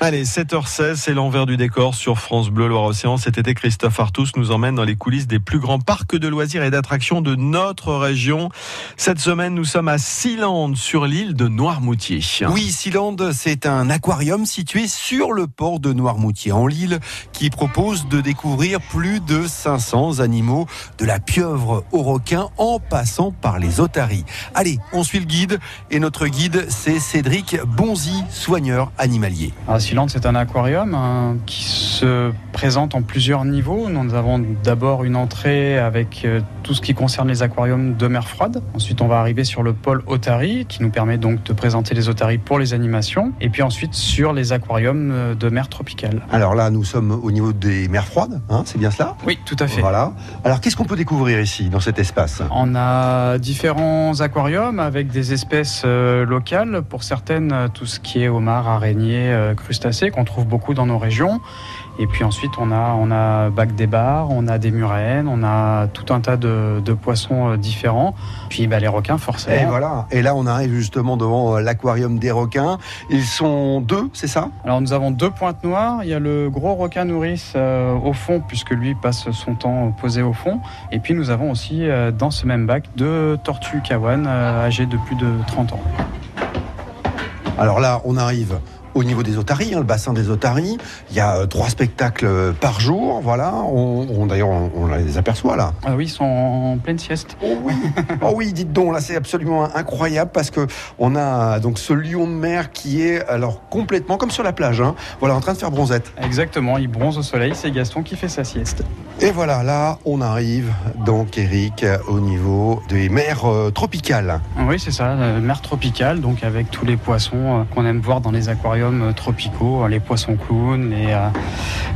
Allez, 7h16, c'est l'envers du décor sur France Bleu Loire-Océan. Cet été, Christophe Artus nous emmène dans les coulisses des plus grands parcs de loisirs et d'attractions de notre région. Cette semaine, nous sommes à Sealand, sur l'île de Noirmoutier. Oui, Sealand, c'est un aquarium situé sur le port de Noirmoutier, en Lille, qui propose de découvrir plus de 500 animaux, de la pieuvre au requin, en passant par les otaries. Allez, on suit le guide, et notre guide, c'est Cédric Bonzi, soigneur animalier. Ah, c'est un aquarium hein, qui se présente en plusieurs niveaux. Nous avons d'abord une entrée avec euh, tout ce qui concerne les aquariums de mer froide. Ensuite, on va arriver sur le pôle Otari, qui nous permet donc de présenter les otaries pour les animations. Et puis ensuite sur les aquariums euh, de mer tropicale. Alors là, nous sommes au niveau des mers froides, hein, c'est bien cela? Oui, tout à fait. Voilà. Alors qu'est-ce qu'on peut découvrir ici, dans cet espace? On a différents aquariums avec des espèces euh, locales. Pour certaines, tout ce qui est homard, araignée, crustacés, qu'on trouve beaucoup dans nos régions. Et puis ensuite, on a, on a bac des bars, on a des murènes, on a tout un tas de, poissons euh, différents. Puis bah, les requins, forcément. Et voilà. Et là, on arrive justement devant euh, l'aquarium des requins. Ils sont deux, c'est ça? Alors, nous avons deux pointes noires. Il y a le gros requin nourrice euh, au fond, puisque lui passe son temps posé au fond. Et puis, nous avons aussi dans ce même bac deux tortues kawan âgées de plus de 30 ans. Alors là, on arrive au niveau des otaries, hein, le bassin des otaries. Il y a euh, trois spectacles euh, par jour, voilà. On, D'ailleurs, on, les aperçoit là. Ah oui, ils sont en pleine sieste. Oh oui, oh oui dites donc, là c'est absolument incroyable parce que on a donc ce lion de mer qui est alors complètement comme sur la plage, hein, voilà, en train de faire bronzette. Exactement, il bronze au soleil, c'est Gaston qui fait sa sieste. Et voilà, là on arrive donc Eric au niveau des mers euh, tropicales. Oui, c'est ça, mer tropicale, donc avec tous les poissons qu'on aime voir dans les aquariums euh, tropicaux, hein, les poissons clowns, les, euh,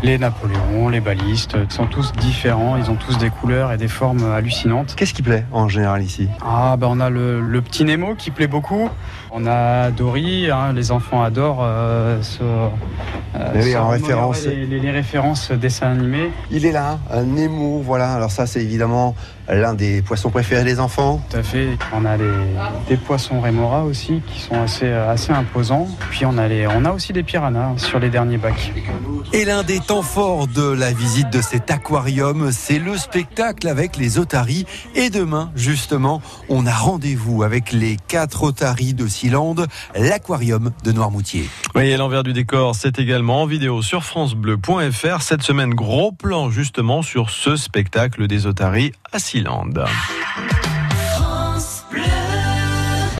les Napoléons, les balistes, ils sont tous différents, ils ont tous des couleurs et des formes hallucinantes. Qu'est-ce qui plaît en général ici? Ah bah on a le, petit Nemo qui plaît beaucoup, on a Dory, hein, les enfants adorent euh, ce, en référence. Les, références dessins animés. Il est là, un Nemo, voilà, alors ça c'est évidemment l'un des poissons préférés des enfants. Tout à fait, on a des poissons rémora aussi qui sont assez, assez imposants, puis on a les, on a aussi des piranhas sur les derniers bacs. Et l'un des temps forts de la visite de cet aquarium, c'est le spectacle avec les otaries. Et demain, justement, on a rendez-vous avec les quatre otaries de Sealand, l'aquarium de Noirmoutier. Oui, l'envers du décor, c'est également en vidéo sur francebleu.fr. Cette semaine, gros plan justement sur ce spectacle des otaries à Sealand.